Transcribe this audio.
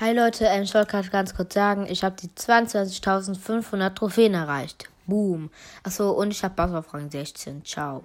Hi Leute, ähm, ich wollte gerade ganz kurz sagen, ich habe die 22.500 Trophäen erreicht. Boom. Achso, und ich habe Bass auf Rang 16. Ciao.